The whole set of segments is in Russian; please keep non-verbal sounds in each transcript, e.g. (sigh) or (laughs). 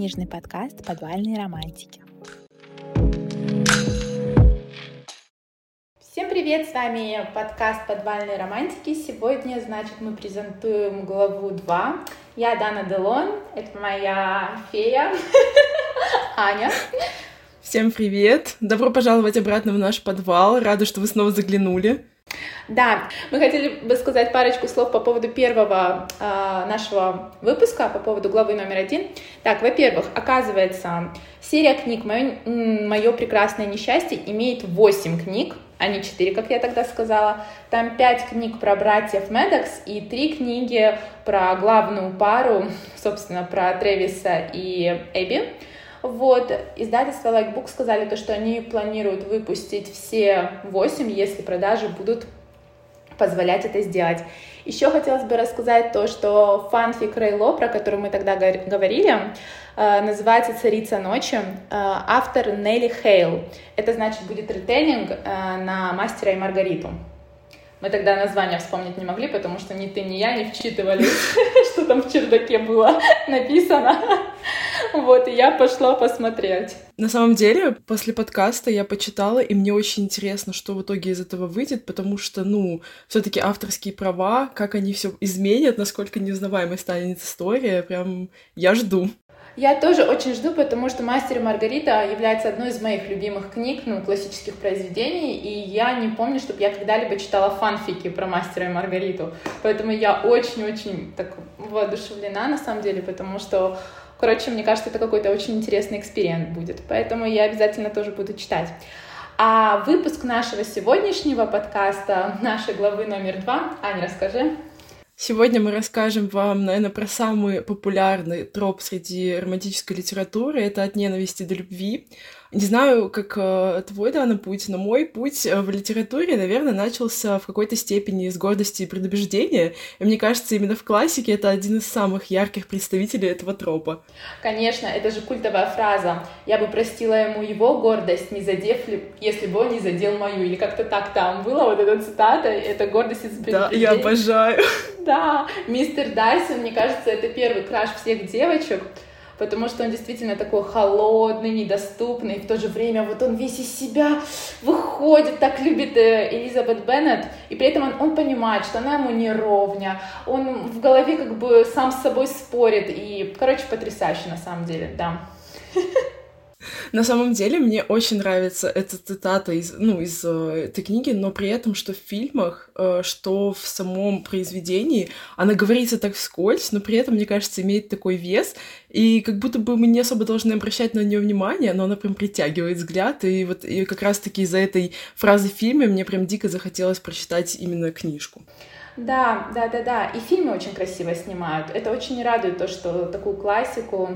книжный подкаст «Подвальные романтики». Всем привет, с вами подкаст «Подвальные романтики». Сегодня, значит, мы презентуем главу 2. Я Дана Делон, это моя фея (laughs) Аня. Всем привет! Добро пожаловать обратно в наш подвал. Рада, что вы снова заглянули. Да, мы хотели бы сказать парочку слов по поводу первого э, нашего выпуска, по поводу главы номер один. Так, во-первых, оказывается, серия книг «Мое, «Мое прекрасное несчастье» имеет 8 книг, а не 4, как я тогда сказала. Там 5 книг про братьев Медокс и 3 книги про главную пару, собственно, про Тревиса и Эбби. Вот, издательство Likebook сказали то, что они планируют выпустить все 8, если продажи будут позволять это сделать. Еще хотелось бы рассказать то, что фанфик Рейло, про который мы тогда говорили, э, называется «Царица ночи», э, автор Нелли Хейл. Это значит будет ретейлинг э, на «Мастера и Маргариту». Мы тогда название вспомнить не могли, потому что ни ты, ни я не вчитывались, (laughs) что там в чердаке было (laughs) написано. Вот, и я пошла посмотреть. На самом деле, после подкаста я почитала, и мне очень интересно, что в итоге из этого выйдет, потому что, ну, все таки авторские права, как они все изменят, насколько неузнаваемой станет история, прям я жду. Я тоже очень жду, потому что «Мастер и Маргарита» является одной из моих любимых книг, ну, классических произведений, и я не помню, чтобы я когда-либо читала фанфики про «Мастера и Маргариту», поэтому я очень-очень так воодушевлена, на самом деле, потому что Короче, мне кажется, это какой-то очень интересный эксперимент будет, поэтому я обязательно тоже буду читать. А выпуск нашего сегодняшнего подкаста, нашей главы номер два, Аня, расскажи. Сегодня мы расскажем вам, наверное, про самый популярный троп среди романтической литературы. Это «От ненависти до любви». Не знаю, как э, твой, Дана, путь, но мой путь э, в литературе, наверное, начался в какой-то степени с гордости и предубеждения. И мне кажется, именно в классике это один из самых ярких представителей этого тропа. Конечно, это же культовая фраза. Я бы простила ему его гордость, не задев ли, если бы он не задел мою. Или как-то так там было, вот эта цитата, это гордость из предубеждения. Да, я обожаю. Да, мистер Дайсон, мне кажется, это первый краш всех девочек потому что он действительно такой холодный, недоступный, и в то же время вот он весь из себя выходит, так любит э, Элизабет Беннет, и при этом он, он понимает, что она ему не ровня, он в голове как бы сам с собой спорит, и, короче, потрясающе на самом деле, да. (laughs) На самом деле мне очень нравится эта цитата из, ну, из э, этой книги, но при этом, что в фильмах, э, что в самом произведении, она говорится так вскользь, но при этом, мне кажется, имеет такой вес, и как будто бы мы не особо должны обращать на нее внимание, но она прям притягивает взгляд, и вот и как раз-таки из-за этой фразы в фильме мне прям дико захотелось прочитать именно книжку. Да, да, да, да. И фильмы очень красиво снимают. Это очень радует то, что такую классику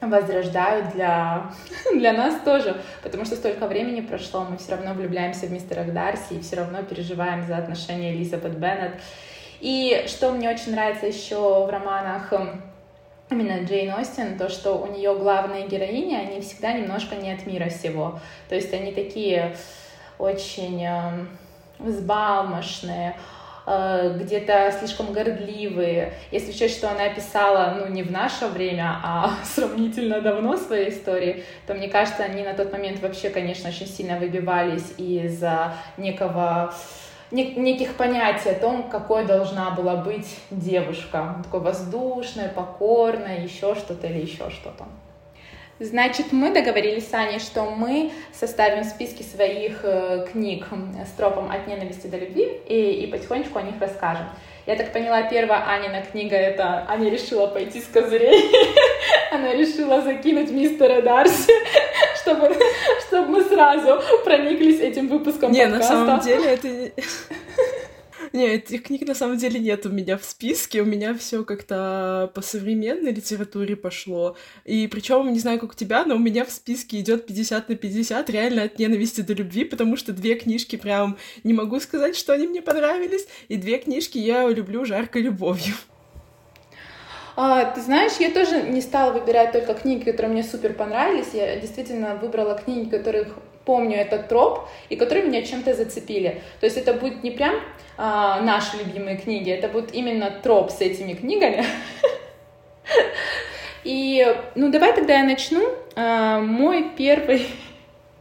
возрождают для, (laughs) для нас тоже, потому что столько времени прошло, мы все равно влюбляемся в мистера Дарси и все равно переживаем за отношения Элизабет Беннет. И что мне очень нравится еще в романах эм, именно Джейн Остин, то, что у нее главные героини, они всегда немножко не от мира всего. То есть они такие очень э, взбалмошные, где-то слишком гордливые. Если учесть, что она писала, ну, не в наше время, (laughs) а сравнительно давно своей истории, то, мне кажется, они на тот момент вообще, конечно, очень сильно выбивались из некого неких понятий о том, какой должна была быть девушка. Такой воздушная, покорная, еще что-то или еще что-то. Значит, мы договорились с Аней, что мы составим списки своих э, книг с тропом от ненависти до любви и, и потихонечку о них расскажем. Я так поняла, первая Анина книга — это Аня решила пойти с козырей. (laughs) Она решила закинуть мистера Дарси, (laughs) чтобы, (laughs) чтобы мы сразу прониклись этим выпуском Не, подкаста. на самом деле это... Нет, этих книг на самом деле нет у меня в списке. У меня все как-то по современной литературе пошло. И причем, не знаю, как у тебя, но у меня в списке идет 50 на 50, реально от ненависти до любви, потому что две книжки прям не могу сказать, что они мне понравились, и две книжки я люблю жаркой любовью. А, ты знаешь, я тоже не стала выбирать только книги, которые мне супер понравились. Я действительно выбрала книги, которых помню этот троп, и которые меня чем-то зацепили. То есть это будет не прям а, наши любимые книги, это будет именно троп с этими книгами. И, ну, давай тогда я начну. А, мой первый,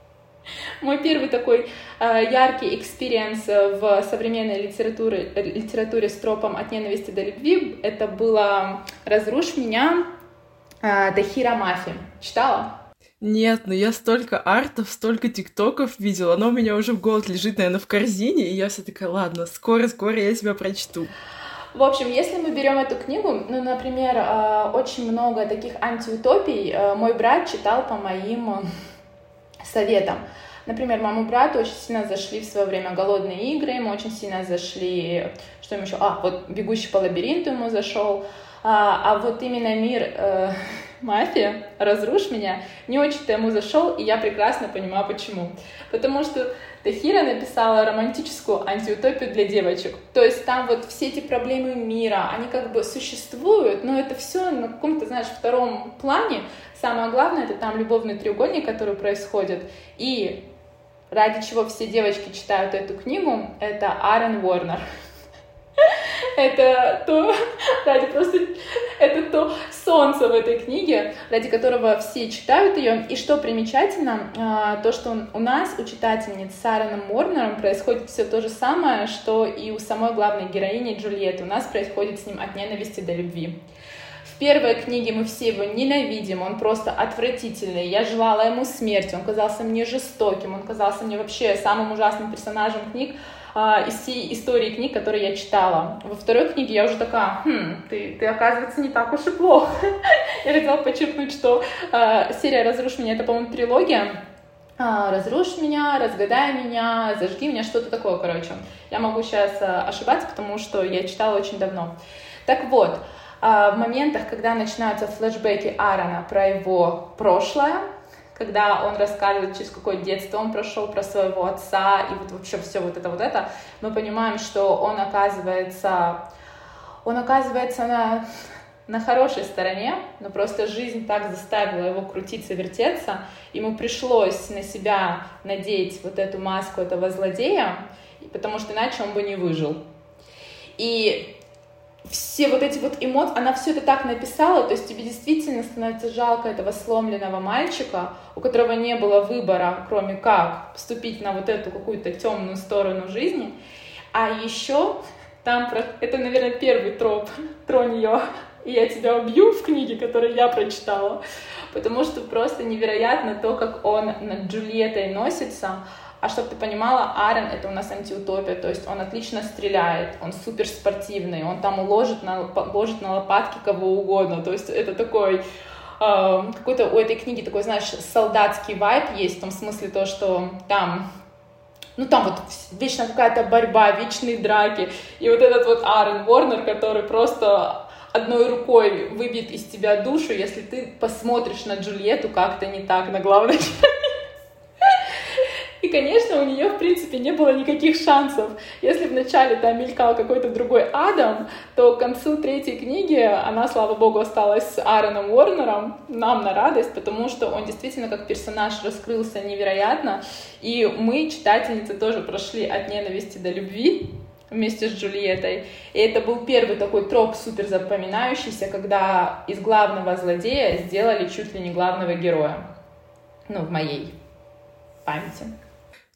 (laughs) мой первый такой а, яркий experience в современной литературе, литературе с тропом от ненависти до любви, это было «Разрушь меня» Тахиры Мафи. Читала? Нет, но я столько артов, столько тиктоков видела, оно у меня уже в год лежит, наверное, в корзине, и я вся такая, ладно, скоро-скоро я тебя прочту. В общем, если мы берем эту книгу, ну, например, э, очень много таких антиутопий э, мой брат читал по моим э, советам. Например, маму брату очень сильно зашли в свое время голодные игры, ему очень сильно зашли, что ему еще, а, вот бегущий по лабиринту ему зашел, а, а вот именно мир э, мафия, разрушь меня, не очень-то ему зашел, и я прекрасно понимаю, почему. Потому что Тахира написала романтическую антиутопию для девочек. То есть там вот все эти проблемы мира, они как бы существуют, но это все на каком-то, знаешь, втором плане. Самое главное, это там любовный треугольник, который происходит. И ради чего все девочки читают эту книгу, это Аарон Уорнер. Это то, (laughs) ради просто, это то солнце в этой книге, ради которого все читают ее. И что примечательно, а, то, что у нас, у читательниц с Аароном Морнером, происходит все то же самое, что и у самой главной героини Джульетты. У нас происходит с ним от ненависти до любви. Первой книге мы все его ненавидим, он просто отвратительный. Я желала ему смерти, он казался мне жестоким, он казался мне вообще самым ужасным персонажем книг а, из всей истории книг, которые я читала. Во второй книге я уже такая, хм, ты, ты оказывается, не так уж и плохо. (laughs) я хотела подчеркнуть, что а, серия «Разрушь меня» — это, по-моему, трилогия, а, разрушь меня, разгадай меня, зажги меня, что-то такое, короче. Я могу сейчас ошибаться, потому что я читала очень давно. Так вот, в моментах, когда начинаются флешбеки Аарона про его прошлое, когда он рассказывает, через какое детство он прошел, про своего отца, и вот вообще все вот это вот это, мы понимаем, что он оказывается, он оказывается на, на хорошей стороне, но просто жизнь так заставила его крутиться, вертеться, ему пришлось на себя надеть вот эту маску этого злодея, потому что иначе он бы не выжил. И все вот эти вот эмоции, она все это так написала, то есть тебе действительно становится жалко этого сломленного мальчика, у которого не было выбора, кроме как вступить на вот эту какую-то темную сторону жизни. А еще там, про... это, наверное, первый троп, тронь ее, и я тебя убью в книге, которую я прочитала, потому что просто невероятно то, как он над Джульеттой носится, а чтобы ты понимала, Арен — это у нас антиутопия, то есть он отлично стреляет, он супер спортивный, он там ложит на, ложит на лопатки кого угодно, то есть это такой э, какой-то у этой книги такой, знаешь, солдатский вайп есть, в том смысле то, что там ну там вот вечно какая-то борьба, вечные драки, и вот этот вот Аарон Уорнер, который просто одной рукой выбьет из тебя душу, если ты посмотришь на Джульетту как-то не так на главной (laughs) и, конечно, у нее, в принципе, не было никаких шансов. Если вначале там мелькал какой-то другой Адам, то к концу третьей книги она, слава богу, осталась с Аароном Уорнером, нам на радость, потому что он действительно как персонаж раскрылся невероятно. И мы, читательницы, тоже прошли от ненависти до любви вместе с Джульеттой. И это был первый такой троп супер запоминающийся, когда из главного злодея сделали чуть ли не главного героя. Ну, в моей памяти.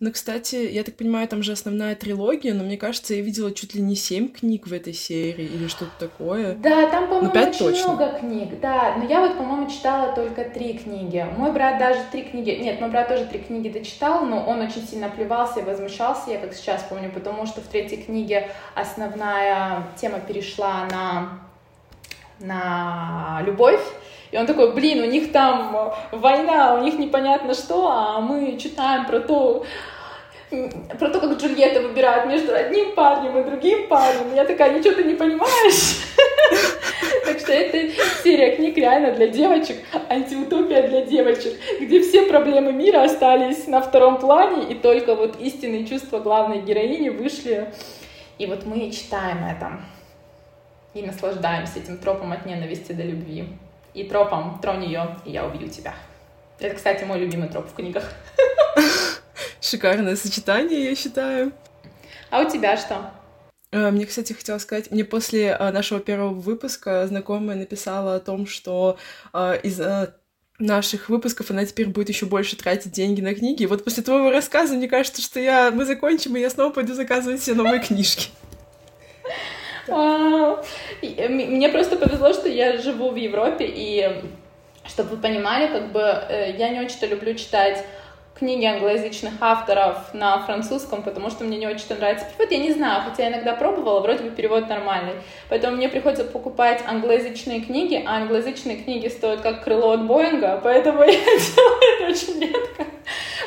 Ну, кстати, я так понимаю, там же основная трилогия, но мне кажется, я видела чуть ли не семь книг в этой серии или что-то такое. Да, там, по-моему, ну, очень точно. много книг, да. Но я вот, по-моему, читала только три книги. Мой брат даже три книги... Нет, мой брат тоже три книги дочитал, но он очень сильно плевался и возмущался, я как сейчас помню, потому что в третьей книге основная тема перешла на на любовь, и он такой, блин, у них там война, у них непонятно что, а мы читаем про то, про то, как Джульетта выбирает между одним парнем и другим парнем. Я такая, ничего ты не понимаешь. (laughs) Так что это серия книг реально для девочек, антиутопия для девочек, где все проблемы мира остались на втором плане, и только вот истинные чувства главной героини вышли. И вот мы читаем это и наслаждаемся этим тропом от ненависти до любви. И тропом «Тронь ее, и я убью тебя». Это, кстати, мой любимый троп в книгах. (laughs) Шикарное сочетание, я считаю. А у тебя что? Э, мне, кстати, хотела сказать, мне после э, нашего первого выпуска знакомая написала о том, что э, из-за наших выпусков она теперь будет еще больше тратить деньги на книги. И вот после твоего рассказа мне кажется, что я мы закончим, и я снова пойду заказывать себе новые книжки. Мне просто повезло, что я живу в Европе, и чтобы вы понимали, как бы я не очень-то люблю читать книги англоязычных авторов на французском, потому что мне не очень нравится перевод. Я не знаю, хотя я иногда пробовала, вроде бы перевод нормальный. Поэтому мне приходится покупать англоязычные книги, а англоязычные книги стоят как крыло от Боинга, поэтому (laughs) я делаю это очень редко.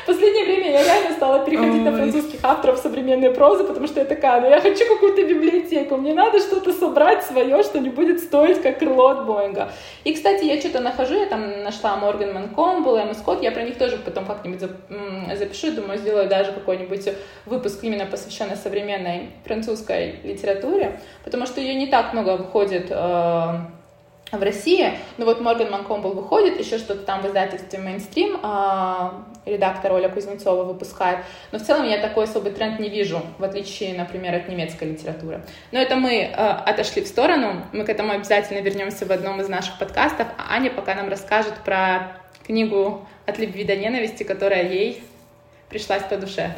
В последнее время я реально стала переходить Ой. на французских авторов современной прозы, потому что я такая, ну я хочу какую-то библиотеку, мне надо что-то собрать свое, что не будет стоить как крыло от Боинга. И, кстати, я что-то нахожу, я там нашла Морган Манкомбл, Эмма Скотт, я про них тоже потом как-нибудь запишу, думаю, сделаю даже какой-нибудь выпуск именно посвященный современной французской литературе, потому что ее не так много выходит э, в России. Ну вот Морган Манкомбл выходит, еще что-то там в издательстве Mainstream, а, редактор Оля Кузнецова выпускает. Но в целом я такой особый тренд не вижу, в отличие, например, от немецкой литературы. Но это мы а, отошли в сторону, мы к этому обязательно вернемся в одном из наших подкастов. А Аня пока нам расскажет про книгу «От любви до ненависти», которая ей пришлась по душе.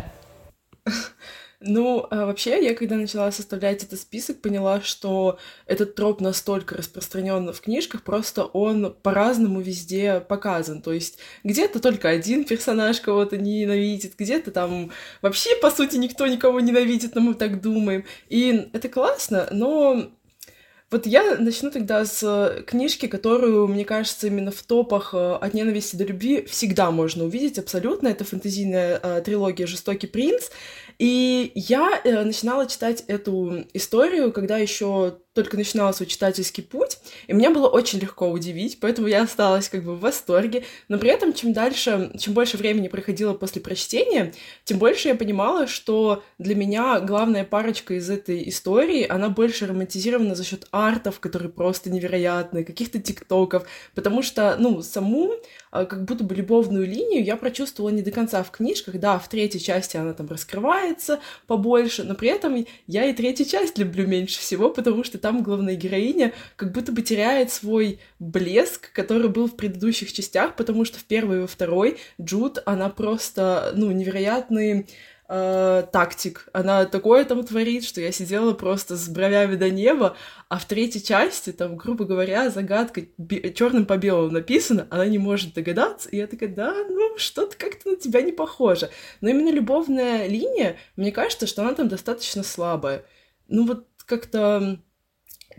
(laughs) Ну, а вообще, я когда начала составлять этот список, поняла, что этот троп настолько распространен в книжках, просто он по-разному везде показан. То есть где-то только один персонаж кого-то ненавидит, где-то там вообще, по сути, никто никого ненавидит, но мы так думаем. И это классно, но вот я начну тогда с книжки, которую, мне кажется, именно в топах э, «От ненависти до любви» всегда можно увидеть абсолютно. Это фэнтезийная э, трилогия «Жестокий принц». И я э, начинала читать эту историю, когда еще только начинала свой читательский путь, и мне было очень легко удивить, поэтому я осталась как бы в восторге. Но при этом, чем дальше, чем больше времени проходило после прочтения, тем больше я понимала, что для меня главная парочка из этой истории, она больше романтизирована за счет артов, которые просто невероятные, каких-то тиктоков, потому что, ну, саму как будто бы любовную линию я прочувствовала не до конца в книжках. Да, в третьей части она там раскрывается побольше, но при этом я и третью часть люблю меньше всего, потому что там главная героиня как будто бы теряет свой блеск, который был в предыдущих частях, потому что в первой и во второй Джуд, она просто, ну, невероятный э, тактик. Она такое там творит, что я сидела просто с бровями до неба, а в третьей части, там, грубо говоря, загадка черным по белому написана, она не может догадаться, и я такая, да, ну, что-то как-то на тебя не похоже. Но именно любовная линия, мне кажется, что она там достаточно слабая. Ну, вот как-то...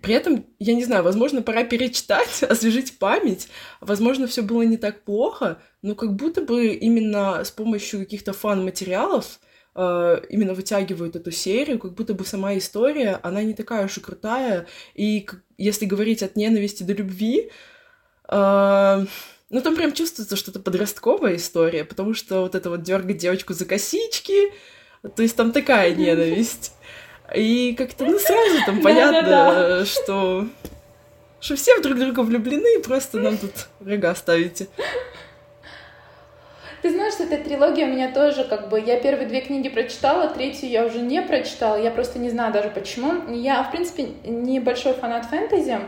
При этом, я не знаю, возможно, пора перечитать, (laughs) освежить память. Возможно, все было не так плохо, но как будто бы именно с помощью каких-то фан-материалов э, именно вытягивают эту серию, как будто бы сама история, она не такая уж и крутая. И если говорить от ненависти до любви, э, ну там прям чувствуется что-то подростковая история, потому что вот это вот дергать девочку за косички, то есть там такая ненависть. И как-то, ну, сразу там понятно, что что все друг друга влюблены, и просто нам тут рога ставите. Ты знаешь, эта трилогия у меня тоже как бы... Я первые две книги прочитала, третью я уже не прочитала, я просто не знаю даже почему. Я, в принципе, небольшой фанат фэнтези,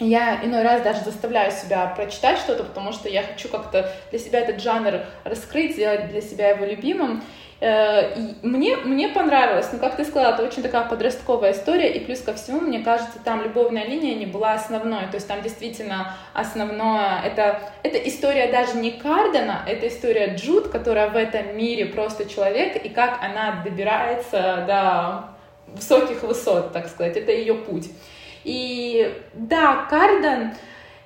я иной раз даже заставляю себя прочитать что-то, потому что я хочу как-то для себя этот жанр раскрыть, сделать для себя его любимым. Э, мне, мне понравилось, но, как ты сказала, это очень такая подростковая история, и плюс ко всему, мне кажется, там любовная линия не была основной, то есть там действительно основное, это, это история даже не Кардена, это история Джуд, которая в этом мире просто человек, и как она добирается до высоких высот, так сказать, это ее путь. И да, Карден,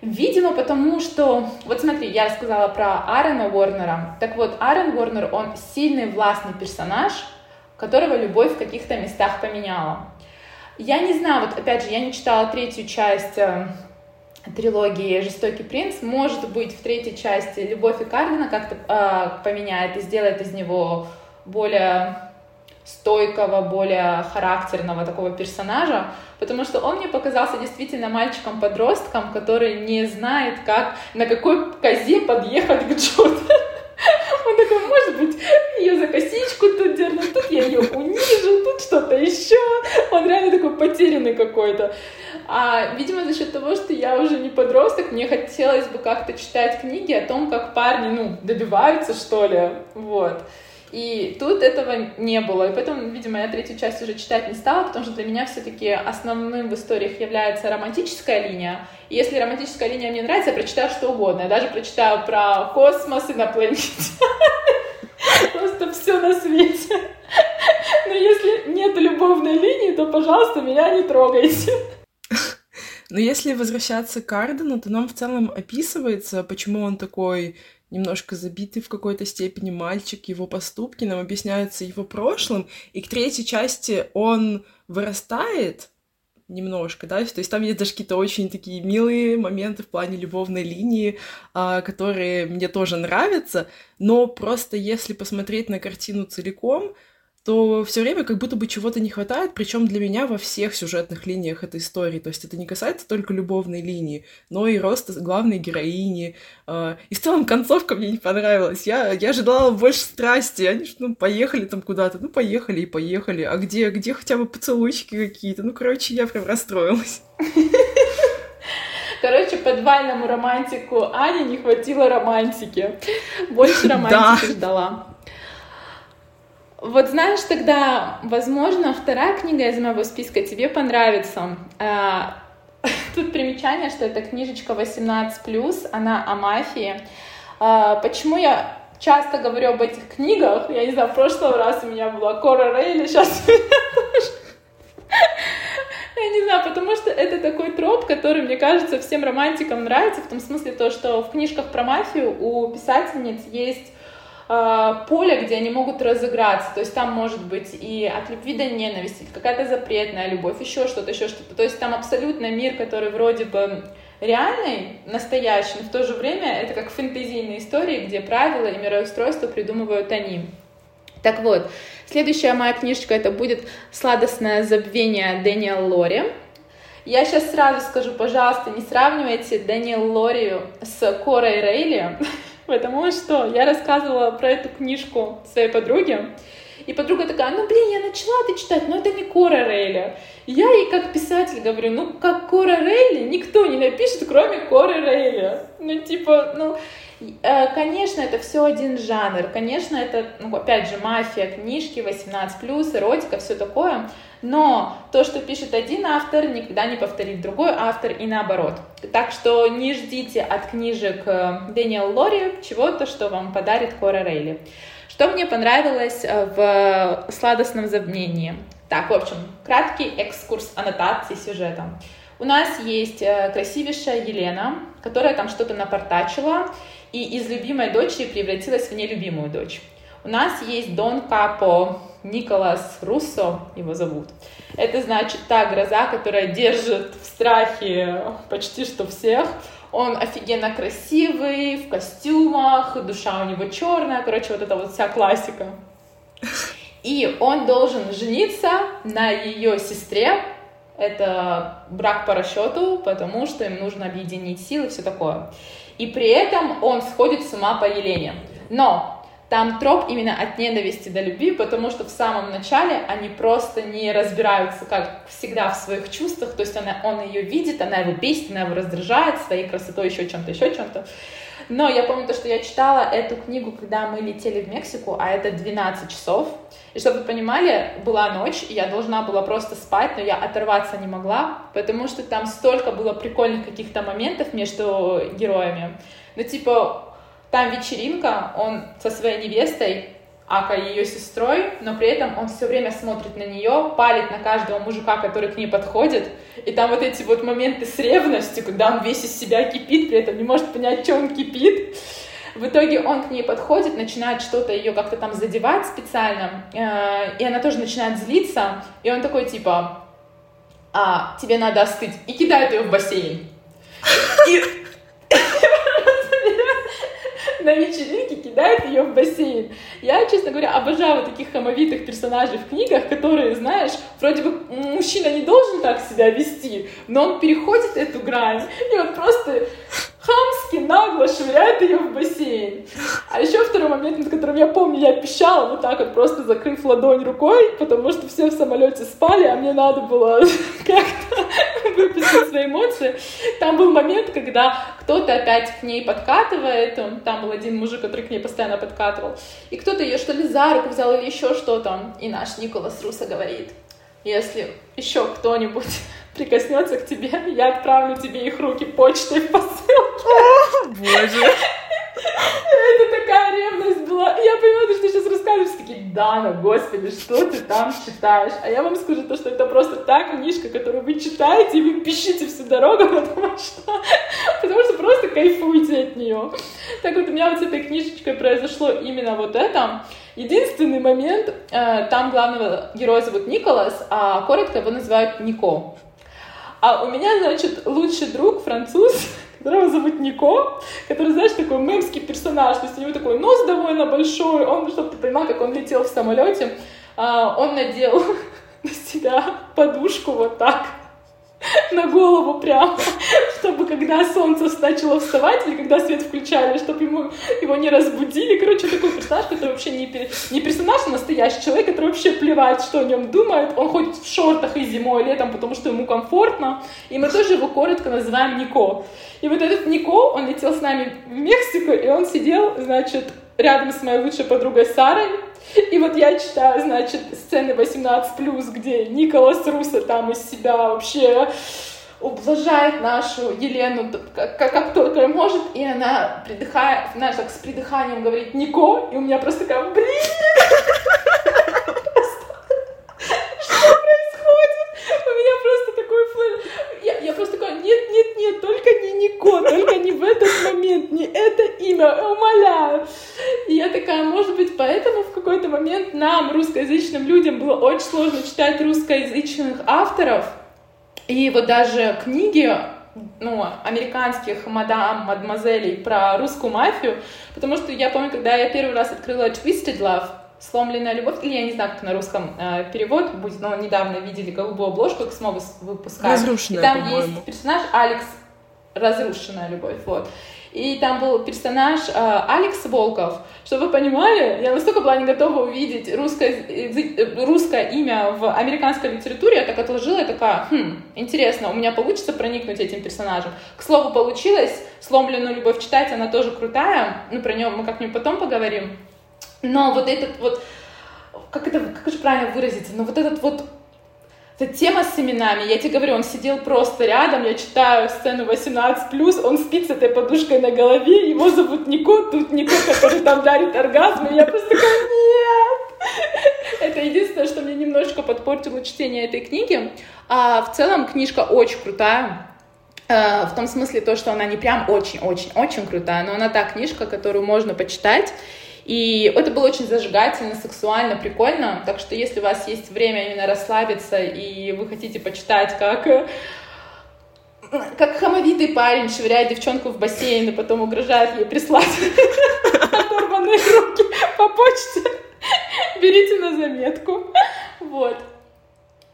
Видимо, потому что, вот смотри, я сказала про Аарона Уорнера. Так вот, Аарон Уорнер, он сильный, властный персонаж, которого любовь в каких-то местах поменяла. Я не знаю, вот опять же, я не читала третью часть э, трилогии «Жестокий принц». Может быть, в третьей части любовь и Кардина как-то э, поменяет и сделает из него более стойкого, более характерного такого персонажа, потому что он мне показался действительно мальчиком-подростком, который не знает, как, на какой козе подъехать к Джуд. (laughs) Он такой, может быть, ее за косичку тут дернуть, тут тут я ее унижу, тут что-то еще. Он реально такой потерянный какой-то. А, видимо, за счет того, что я уже не подросток, мне хотелось бы как-то читать книги о том, как парни, ну, добиваются, что ли, вот. И тут этого не было. И поэтому, видимо, я третью часть уже читать не стала, потому что для меня все-таки основным в историях является романтическая линия. И если романтическая линия мне нравится, я прочитаю что угодно. Я даже прочитаю про космос, инопланетян. (laughs) Просто все на свете. Но если нет любовной линии, то, пожалуйста, меня не трогайте. (laughs) Но если возвращаться к Ардену, то нам в целом описывается, почему он такой немножко забитый в какой-то степени мальчик, его поступки нам объясняются его прошлым, и к третьей части он вырастает немножко, да, то есть там есть даже какие-то очень такие милые моменты в плане любовной линии, а, которые мне тоже нравятся, но просто если посмотреть на картину целиком, то все время как будто бы чего-то не хватает, причем для меня во всех сюжетных линиях этой истории. То есть это не касается только любовной линии, но и роста главной героини. А, и в целом концовка мне не понравилась. Я, я ожидала больше страсти. Они ну, поехали там куда-то. Ну, поехали и поехали. А где, где хотя бы поцелуйчики какие-то? Ну, короче, я прям расстроилась. Короче, подвальному романтику Ани не хватило романтики. Больше (laughs) романтики ждала. Вот знаешь, тогда, возможно, вторая книга из моего списка тебе понравится. А, (laughs) тут примечание, что это книжечка 18+, она о мафии. А, почему я часто говорю об этих книгах? Я не знаю, в прошлый раз у меня была Кора Рейли, сейчас у меня тоже. (laughs) Я не знаю, потому что это такой троп, который, мне кажется, всем романтикам нравится, в том смысле то, что в книжках про мафию у писательниц есть э, поле, где они могут разыграться. То есть там может быть и от любви до ненависти, какая-то запретная любовь, еще что-то, еще что-то. То есть там абсолютно мир, который вроде бы реальный, настоящий, но в то же время это как фэнтезийные истории, где правила и мироустройство придумывают они. Так вот, следующая моя книжечка это будет «Сладостное забвение» Дэниел Лори. Я сейчас сразу скажу, пожалуйста, не сравнивайте Дэниел Лори с Корой Рейли, (laughs) потому что я рассказывала про эту книжку своей подруге, и подруга такая, ну, блин, я начала это читать, но это не Кора Рейли. я ей как писатель говорю, ну, как Кора Рейли никто не напишет, кроме Коры Рейли. Ну, типа, ну, э, Конечно, это все один жанр. Конечно, это, ну, опять же, мафия, книжки, 18+, эротика, все такое. Но то, что пишет один автор, никогда не повторит другой автор и наоборот. Так что не ждите от книжек э, Дэниел Лори чего-то, что вам подарит Кора Рейли. Что мне понравилось э, в «Сладостном забвении»? Так, в общем, краткий экскурс аннотации сюжета. У нас есть э, красивейшая Елена, которая там что-то напортачила, и из любимой дочери превратилась в нелюбимую дочь. У нас есть Дон Капо, Николас Руссо его зовут. Это значит та гроза, которая держит в страхе почти что всех. Он офигенно красивый, в костюмах, душа у него черная, короче, вот это вот вся классика. И он должен жениться на ее сестре. Это брак по расчету, потому что им нужно объединить силы все такое. И при этом он сходит с ума по Елене. Но там троп именно от ненависти до любви, потому что в самом начале они просто не разбираются, как всегда, в своих чувствах, то есть она, он ее видит, она его бесит, она его раздражает своей красотой, еще чем-то, еще чем-то. Но я помню то, что я читала эту книгу, когда мы летели в Мексику, а это 12 часов. И чтобы вы понимали, была ночь, и я должна была просто спать, но я оторваться не могла, потому что там столько было прикольных каких-то моментов между героями. Ну, типа, там вечеринка, он со своей невестой, Ака ее сестрой, но при этом он все время смотрит на нее, палит на каждого мужика, который к ней подходит. И там вот эти вот моменты с ревностью, когда он весь из себя кипит, при этом не может понять, что он кипит. В итоге он к ней подходит, начинает что-то ее как-то там задевать специально, э, и она тоже начинает злиться, и он такой типа, а, тебе надо остыть, и кидает ее в бассейн. И на вечеринке кидает ее в бассейн. Я, честно говоря, обожаю таких хамовитых персонажей в книгах, которые, знаешь, вроде бы мужчина не должен так себя вести, но он переходит эту грань, и он просто по-дурацки нагло швыряет ее в бассейн. А еще второй момент, над которым я помню, я пищала вот так вот, просто закрыв ладонь рукой, потому что все в самолете спали, а мне надо было (laughs) как-то выписать свои эмоции. Там был момент, когда кто-то опять к ней подкатывает, там был один мужик, который к ней постоянно подкатывал, и кто-то ее что ли за руку взял или еще что-то, и наш Николас Руса говорит, если еще кто-нибудь прикоснется к тебе, я отправлю тебе их руки почтой в посылке. Боже. Это такая ревность была. Я понимаю, что ты сейчас рассказываешь, такие, Дана, господи, что ты там читаешь? А я вам скажу то, что это просто та книжка, которую вы читаете, и вы пишите всю дорогу, (laughs) потому что, потому что просто кайфуете от нее. Так вот, у меня вот с этой книжечкой произошло именно вот это. Единственный момент, э, там главного героя зовут Николас, а коротко его называют Нико. А у меня, значит, лучший друг француз, (laughs) которого зовут Нико, который, знаешь, такой мемский персонаж, то есть у него такой нос довольно большой, он, чтобы ты понимал, как он летел в самолете, а, он надел (laughs) на себя подушку вот так, (laughs) на голову прямо, (laughs) чтобы когда солнце начало вставать или когда свет включали, чтобы ему, его не разбудили. Короче, такой персонаж, который вообще не, не персонаж, а настоящий человек, который вообще плевать, что о нем думает. Он ходит в шортах и зимой, и летом, потому что ему комфортно. И мы тоже его коротко называем Нико. И вот этот Нико, он летел с нами в Мексику, и он сидел, значит, рядом с моей лучшей подругой Сарой, (laughs) и вот я читаю, значит, сцены 18+, где Николас Руссо там из себя вообще ублажает нашу Елену как, как только может, и она придыхает, знаешь, так с придыханием говорит «Нико», и у меня просто такая «Блин!» (laughs) Что происходит? У меня просто такой flash. Я, я просто такая «Нет, нет, нет, только не Нико, только не в этот момент, не это имя, умоляю!» Я такая, может быть, поэтому в какой-то момент нам, русскоязычным людям, было очень сложно читать русскоязычных авторов, и вот даже книги ну, американских мадам, мадемуазелей про русскую мафию, потому что я помню, когда я первый раз открыла Twisted Love, сломленная любовь, или я не знаю, как на русском э, перевод будет, но недавно видели голубую обложку, как снова выпускают. Разрушенная, И там есть персонаж Алекс Разрушенная любовь, вот. И там был персонаж э, Алекс Волков. Чтобы вы понимали, я настолько была не готова увидеть русское, русское имя в американской литературе, я так отложила и такая, хм, интересно, у меня получится проникнуть этим персонажем. К слову, получилось. Сломленную любовь читать, она тоже крутая. Ну, про нее мы как-нибудь потом поговорим. Но вот этот вот, как это, как же правильно выразиться, но вот этот вот эта тема с именами, я тебе говорю, он сидел просто рядом, я читаю сцену 18+, он спит с этой подушкой на голове, его зовут Нико, тут Нико, который там дарит оргазм, и я просто такая, нет! Это единственное, что мне немножечко подпортило чтение этой книги. А в целом книжка очень крутая, э, в том смысле то, что она не прям очень-очень-очень крутая, но она та книжка, которую можно почитать, и это было очень зажигательно, сексуально, прикольно. Так что если у вас есть время именно расслабиться, и вы хотите почитать, как как хамовитый парень швыряет девчонку в бассейн и потом угрожает ей прислать (laughs) оторванные руки по почте, (laughs) берите на заметку. Вот.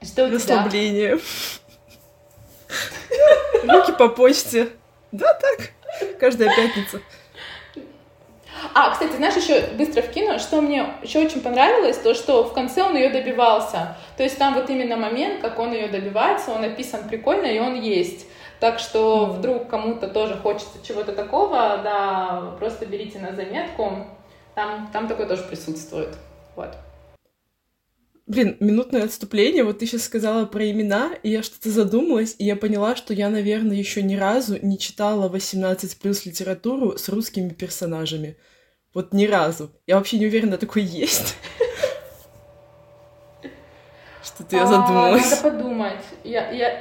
Что у Расслабление. Руки по почте. Да, так. Каждая пятница. А, кстати, знаешь, еще быстро вкину, что мне еще очень понравилось, то, что в конце он ее добивался. То есть там вот именно момент, как он ее добивается, он написан прикольно, и он есть. Так что mm. вдруг кому-то тоже хочется чего-то такого, да, просто берите на заметку. Там, там такое тоже присутствует. Вот. Блин, минутное отступление. Вот ты сейчас сказала про имена, и я что-то задумалась, и я поняла, что я, наверное, еще ни разу не читала 18 плюс литературу с русскими персонажами. Вот ни разу. Я вообще не уверена, такой есть. Что-то я задумалась. Надо подумать. Я, я...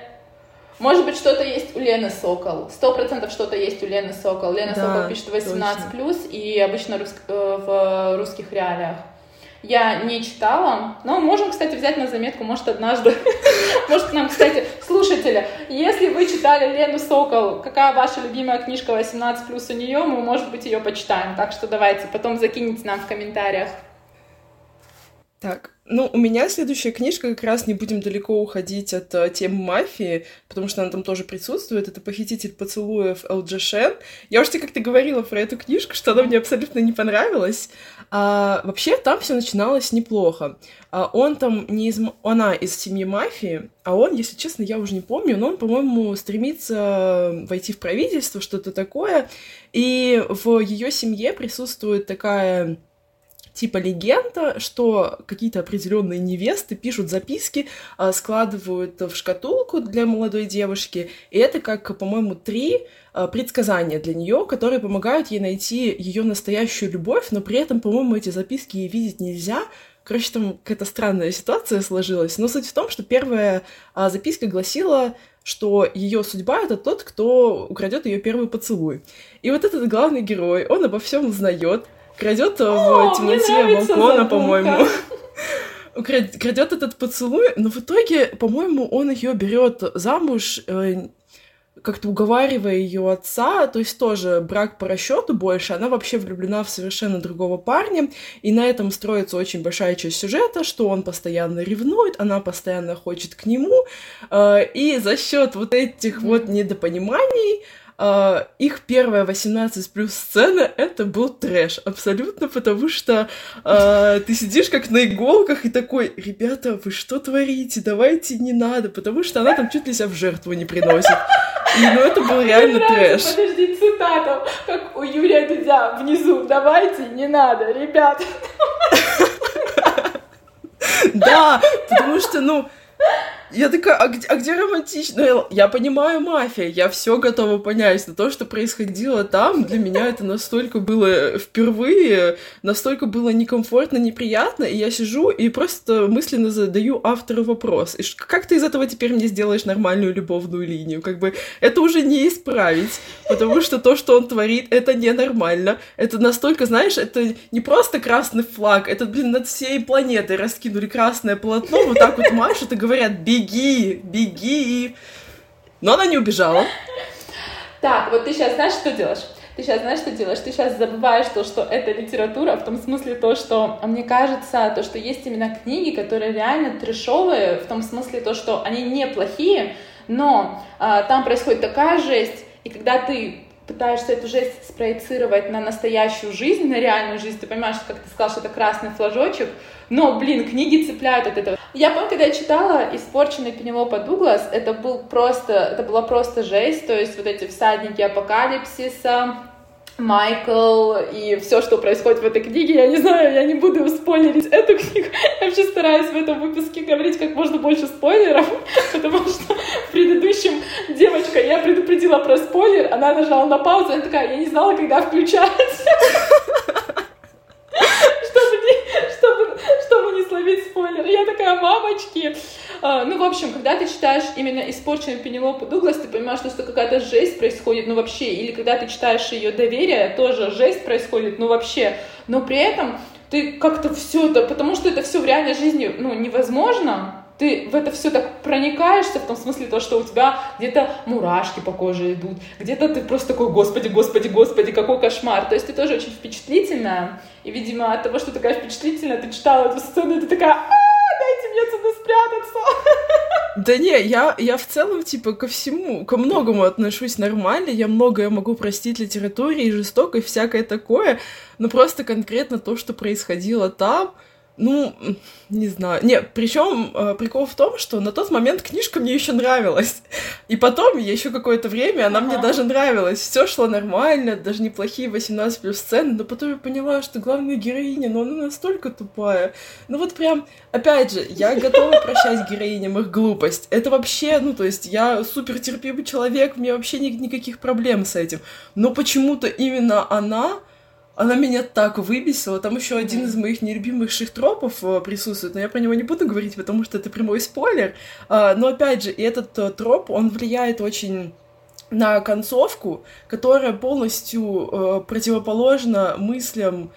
Может быть, что-то есть у Лены Сокол. Сто процентов что-то есть у Лены Сокол. Лена да, Сокол пишет 18 плюс и обычно рус... Э, в русских реалиях я не читала, но можем, кстати, взять на заметку, может, однажды, (laughs) может, нам, кстати, слушатели, если вы читали Лену Сокол, какая ваша любимая книжка 18 плюс у нее, мы, может быть, ее почитаем, так что давайте, потом закиньте нам в комментариях. Так, ну, у меня следующая книжка, как раз не будем далеко уходить от uh, темы мафии, потому что она там тоже присутствует. Это «Похититель поцелуев» Элджи Шен. Я уже тебе как-то говорила про эту книжку, что она мне абсолютно не понравилась. А, вообще, там все начиналось неплохо. А, он там не из... Она из семьи мафии, а он, если честно, я уже не помню, но он, по-моему, стремится войти в правительство, что-то такое. И в ее семье присутствует такая типа легенда, что какие-то определенные невесты пишут записки, а, складывают в шкатулку для молодой девушки, и это как, по-моему, три а, предсказания для нее, которые помогают ей найти ее настоящую любовь, но при этом, по-моему, эти записки ей видеть нельзя, Короче, там какая-то странная ситуация сложилась. Но суть в том, что первая а, записка гласила, что ее судьба это тот, кто украдет ее первый поцелуй. И вот этот главный герой, он обо всем узнает, крадет э, в темноте балкона, по-моему. (laughs) Крадет этот поцелуй, но в итоге, по-моему, он ее берет замуж, э, как-то уговаривая ее отца, то есть тоже брак по расчету больше, она вообще влюблена в совершенно другого парня, и на этом строится очень большая часть сюжета, что он постоянно ревнует, она постоянно хочет к нему, э, и за счет вот этих вот недопониманий Uh, их первая 18 плюс сцена это был трэш, абсолютно, потому что uh, ты сидишь как на иголках и такой, ребята, вы что творите, давайте не надо, потому что она там чуть ли себя в жертву не приносит. И, ну, это был реально трэш. Подожди, цитата, как у Юрия Дудя внизу, давайте не надо, ребят. (laughs) Да, потому что, ну, я такая, а где, а где романтично? Я понимаю мафия, я все готова понять, но то, что происходило там, для меня это настолько было впервые, настолько было некомфортно, неприятно, и я сижу и просто мысленно задаю автору вопрос. Как ты из этого теперь мне сделаешь нормальную любовную линию? Как бы это уже не исправить, потому что то, что он творит, это ненормально. Это настолько, знаешь, это не просто красный флаг, это, блин, над всей планетой раскинули красное полотно, вот так вот машут и говорят, беги беги. Но она не убежала. Так, вот ты сейчас знаешь, что делаешь? Ты сейчас знаешь, что делаешь? Ты сейчас забываешь то, что это литература, в том смысле то, что, а мне кажется, то, что есть именно книги, которые реально трешовые, в том смысле то, что они неплохие, но а, там происходит такая жесть, и когда ты пытаешься эту жесть спроецировать на настоящую жизнь, на реальную жизнь, ты понимаешь, как ты сказал, что это красный флажочек, но, блин, книги цепляют от этого. Я помню, когда я читала «Испорченный Пенелопа Дуглас», это был просто, это была просто жесть, то есть вот эти всадники апокалипсиса, Майкл и все, что происходит в этой книге. Я не знаю, я не буду спойлерить эту книгу. (laughs) Я вообще стараюсь в этом выпуске говорить как можно больше спойлеров, (laughs) потому что в предыдущем девочка, я предупредила про спойлер, она нажала на паузу, она такая, я не знала, когда включается. (laughs) Чтобы не, чтобы, словить спойлер. Я такая, мамочки. А, ну, в общем, когда ты читаешь именно испорченную Пенелопу Дуглас, ты понимаешь, что какая-то жесть происходит, ну, вообще. Или когда ты читаешь ее доверие, тоже жесть происходит, ну, вообще. Но при этом ты как-то все это, потому что это все в реальной жизни, ну, невозможно, ты в это все так проникаешься, в том смысле то, что у тебя где-то мурашки по коже идут, где-то ты просто такой, господи, господи, господи, какой кошмар. То есть ты тоже очень впечатлительная, и, видимо, от того, что такая впечатлительная, ты читала эту сцену, и ты такая, «А, дайте мне отсюда спрятаться. Да не, я, я в целом, типа, ко всему, ко многому отношусь нормально, я многое могу простить литературе и жестокой, всякое такое, но просто конкретно то, что происходило там, ну, не знаю. Не, причем э, прикол в том, что на тот момент книжка мне еще нравилась. И потом, еще какое-то время, она ага. мне даже нравилась. Все шло нормально, даже неплохие 18 плюс сцены, но потом я поняла, что главная героиня, ну она настолько тупая. Ну вот прям, опять же, я готова прощать героиням их глупость. Это вообще, ну то есть я супер терпимый человек, у меня вообще ни- никаких проблем с этим. Но почему-то именно она она меня так выбесила. Там еще один из моих нелюбимых тропов э, присутствует, но я про него не буду говорить, потому что это прямой спойлер. А, но опять же, этот э, троп, он влияет очень на концовку, которая полностью э, противоположна мыслям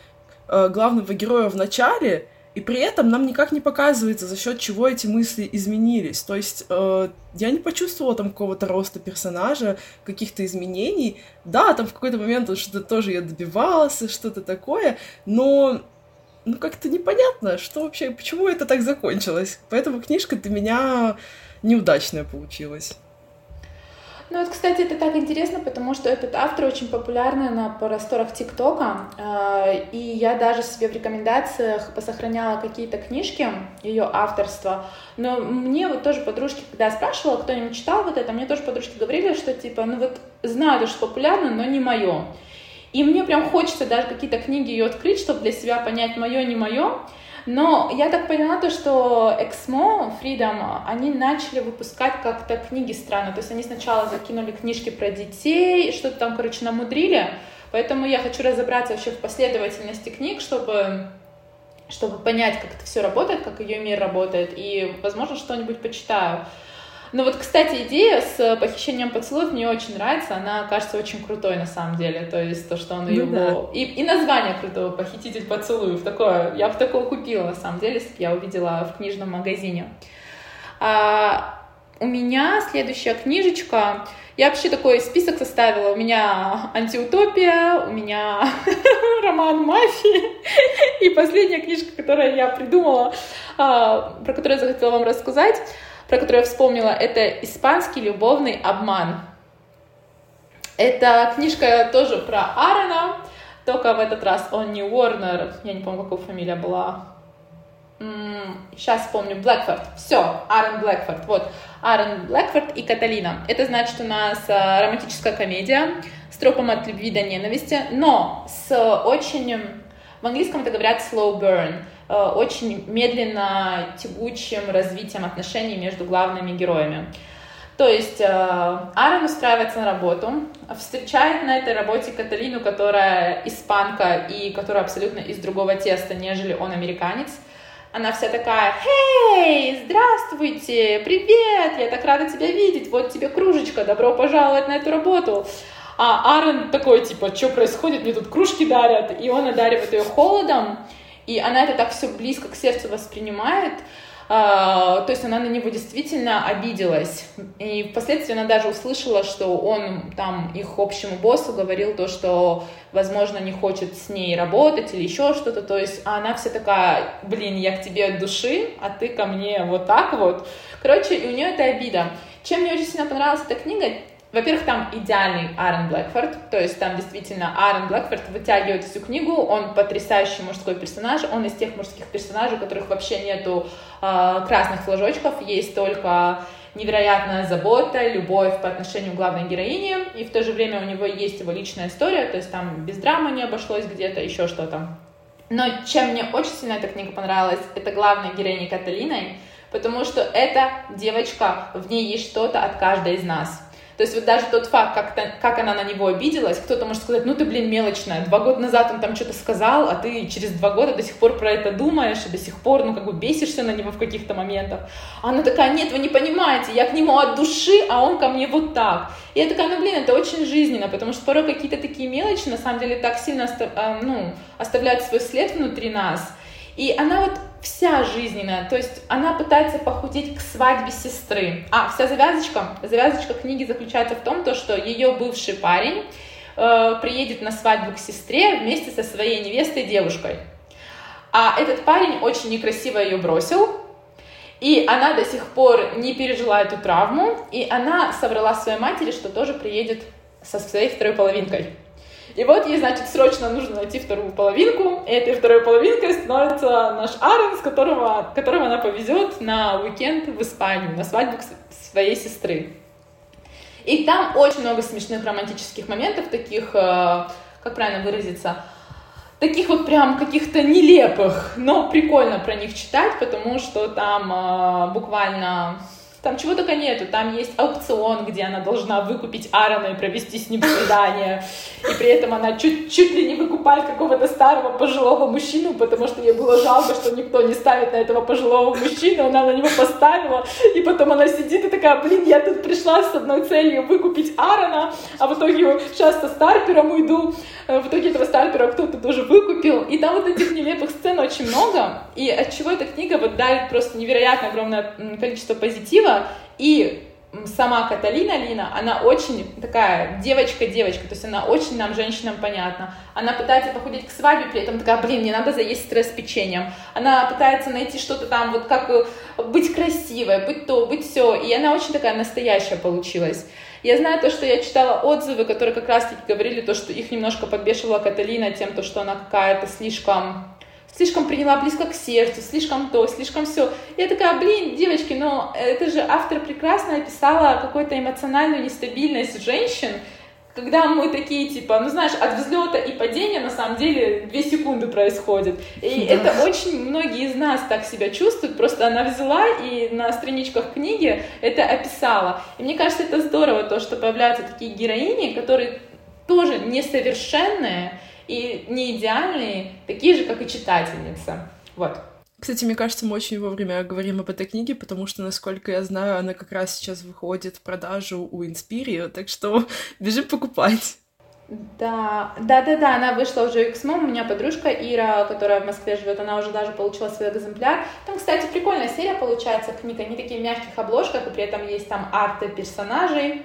главного героя в начале, и при этом нам никак не показывается, за счет чего эти мысли изменились. То есть э, я не почувствовала там какого-то роста персонажа, каких-то изменений. Да, там в какой-то момент он что-то тоже я добивался, что-то такое, но ну как-то непонятно, что вообще, почему это так закончилось. Поэтому книжка для меня неудачная получилась. Ну вот, кстати, это так интересно, потому что этот автор очень популярный на просторах ТикТока, э, и я даже себе в рекомендациях посохраняла какие-то книжки ее авторства, но мне вот тоже подружки, когда я спрашивала, кто-нибудь читал вот это, мне тоже подружки говорили, что типа, ну вот знаю, что популярно, но не мое. И мне прям хочется даже какие-то книги ее открыть, чтобы для себя понять, мое, не мое. Но я так поняла то, что Exmo, Freedom, они начали выпускать как-то книги странно. То есть они сначала закинули книжки про детей, что-то там, короче, намудрили. Поэтому я хочу разобраться вообще в последовательности книг, чтобы чтобы понять, как это все работает, как ее мир работает, и, возможно, что-нибудь почитаю. Ну вот, кстати, идея с похищением поцелуев мне очень нравится, она кажется очень крутой на самом деле, то есть то, что он ее... Ну, да. и, и название крутого, «Похититель поцелуев», такое, я бы такого купила на самом деле, если бы я увидела в книжном магазине. А, у меня следующая книжечка, я вообще такой список составила. У меня антиутопия, у меня (laughs) роман мафии. И последняя книжка, которую я придумала, а, про которую я захотела вам рассказать, про которую я вспомнила, это «Испанский любовный обман». Это книжка тоже про Аарона, только в этот раз он не Уорнер, я не помню, какая фамилия была. Сейчас вспомню, Блэкфорд. Все, Аарон Блэкфорд. Вот, Аарон Блэкфорд и Каталина. Это значит, у нас э, романтическая комедия с тропом от любви до ненависти, но с очень... В английском это говорят slow burn очень медленно тягучим развитием отношений между главными героями. То есть э, Аарон устраивается на работу, встречает на этой работе Каталину, которая испанка и которая абсолютно из другого теста, нежели он американец. Она вся такая, «Хей, здравствуйте, привет, я так рада тебя видеть, вот тебе кружечка, добро пожаловать на эту работу». А Аарон такой, типа, что происходит, мне тут кружки дарят, и он одаривает ее холодом, и она это так все близко к сердцу воспринимает, Uh, то есть она на него действительно обиделась. И впоследствии она даже услышала, что он там их общему боссу говорил то, что, возможно, не хочет с ней работать или еще что-то. То есть она вся такая, блин, я к тебе от души, а ты ко мне вот так вот. Короче, и у нее это обида. Чем мне очень сильно понравилась эта книга, во-первых, там идеальный Аарон Блэкфорд, то есть там действительно Аарон Блэкфорд вытягивает всю книгу, он потрясающий мужской персонаж, он из тех мужских персонажей, у которых вообще нету э, красных флажочков, есть только невероятная забота, любовь по отношению к главной героине, и в то же время у него есть его личная история, то есть там без драмы не обошлось где-то, еще что-то. Но чем мне очень сильно эта книга понравилась, это главная героиня Каталиной, потому что эта девочка, в ней есть что-то от каждой из нас. То есть вот даже тот факт, как, как она на него обиделась, кто-то может сказать, ну ты, блин, мелочная, два года назад он там что-то сказал, а ты через два года до сих пор про это думаешь, и до сих пор, ну, как бы бесишься на него в каких-то моментах. А она такая, нет, вы не понимаете, я к нему от души, а он ко мне вот так. И я такая, ну, блин, это очень жизненно, потому что порой какие-то такие мелочи, на самом деле, так сильно а, ну, оставляют свой след внутри нас. И она вот вся жизненная, то есть она пытается похудеть к свадьбе сестры. А, вся завязочка, завязочка книги заключается в том, то, что ее бывший парень э, приедет на свадьбу к сестре вместе со своей невестой девушкой. А этот парень очень некрасиво ее бросил, и она до сих пор не пережила эту травму, и она соврала своей матери, что тоже приедет со своей второй половинкой. И вот ей, значит, срочно нужно найти вторую половинку. И этой второй половинкой становится наш Аарон, с которого, которого она повезет на уикенд в Испанию, на свадьбу своей сестры. И там очень много смешных романтических моментов, таких, э, как правильно выразиться, таких вот прям каких-то нелепых, но прикольно про них читать, потому что там э, буквально там чего только нету. Там есть аукцион, где она должна выкупить Аарона и провести с ним свидание. И при этом она чуть, чуть ли не выкупает какого-то старого пожилого мужчину, потому что ей было жалко, что никто не ставит на этого пожилого мужчину. Она на него поставила. И потом она сидит и такая, блин, я тут пришла с одной целью выкупить Аарона, а в итоге сейчас со Старпером уйду. Э, в итоге этого Старпера кто-то тоже выкупил. И там вот этих нелепых сцен очень много. И от чего эта книга вот дарит просто невероятно огромное количество позитива, и сама Каталина Лина, она очень такая девочка-девочка, то есть она очень нам, женщинам, понятна. Она пытается походить к свадьбе, при этом такая, блин, мне надо заесть стресс печеньем. Она пытается найти что-то там, вот как э, быть красивой, быть то, быть все. И она очень такая настоящая получилась. Я знаю то, что я читала отзывы, которые как раз-таки говорили то, что их немножко подбешивала Каталина тем, то, что она какая-то слишком слишком приняла близко к сердцу, слишком то, слишком все. Я такая, блин, девочки, но это же автор прекрасно описала какую-то эмоциональную нестабильность женщин, когда мы такие, типа, ну знаешь, от взлета и падения на самом деле две секунды происходит. И да. это очень многие из нас так себя чувствуют, просто она взяла и на страничках книги это описала. И мне кажется, это здорово, то, что появляются такие героини, которые тоже несовершенные, и не идеальные, такие же, как и читательница. Вот. Кстати, мне кажется, мы очень вовремя говорим об этой книге, потому что, насколько я знаю, она как раз сейчас выходит в продажу у Инспирио, так что (laughs) бежим покупать. Да, да, да, да, она вышла уже X У меня подружка Ира, которая в Москве живет, она уже даже получила свой экземпляр. Там, кстати, прикольная серия получается книга, они такие в мягких обложках, и при этом есть там арты персонажей.